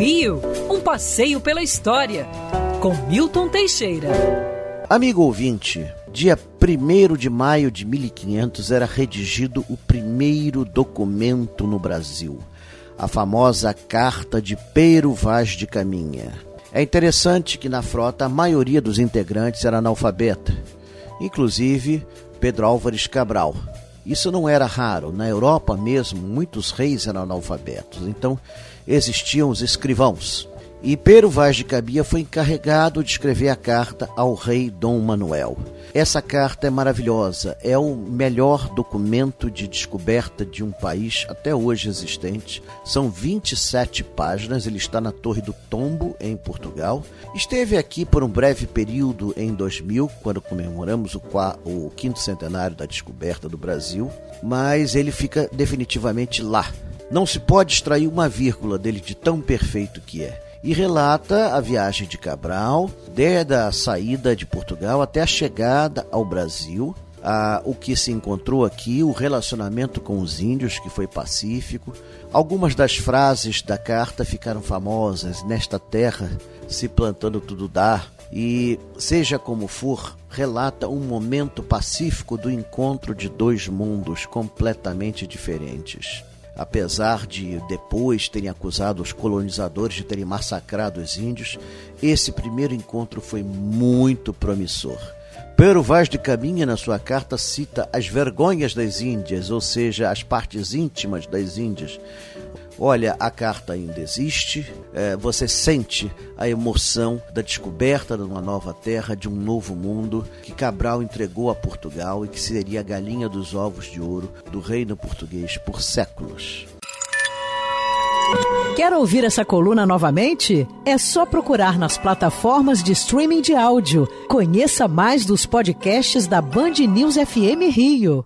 Rio, um passeio pela história, com Milton Teixeira. Amigo ouvinte, dia 1 de maio de 1500 era redigido o primeiro documento no Brasil, a famosa Carta de Pero Vaz de Caminha. É interessante que na frota a maioria dos integrantes era analfabeta, inclusive Pedro Álvares Cabral. Isso não era raro. Na Europa mesmo, muitos reis eram analfabetos. Então, existiam os escrivãos. E Pero Vaz de Cabia foi encarregado de escrever a carta ao rei Dom Manuel. Essa carta é maravilhosa, é o melhor documento de descoberta de um país até hoje existente. São 27 páginas, ele está na Torre do Tombo, em Portugal. Esteve aqui por um breve período em 2000, quando comemoramos o, o quinto centenário da descoberta do Brasil, mas ele fica definitivamente lá. Não se pode extrair uma vírgula dele de tão perfeito que é e relata a viagem de Cabral, desde a saída de Portugal até a chegada ao Brasil, a, o que se encontrou aqui, o relacionamento com os índios, que foi pacífico. Algumas das frases da carta ficaram famosas: Nesta terra se plantando tudo dá. E, seja como for, relata um momento pacífico do encontro de dois mundos completamente diferentes apesar de depois terem acusado os colonizadores de terem massacrado os índios, esse primeiro encontro foi muito promissor. Pero Vaz de Caminha, na sua carta, cita as vergonhas das Índias, ou seja, as partes íntimas das Índias. Olha, a carta ainda existe, é, você sente a emoção da descoberta de uma nova terra, de um novo mundo que Cabral entregou a Portugal e que seria a galinha dos ovos de ouro do reino português por séculos. Quer ouvir essa coluna novamente? É só procurar nas plataformas de streaming de áudio. Conheça mais dos podcasts da Band News FM Rio.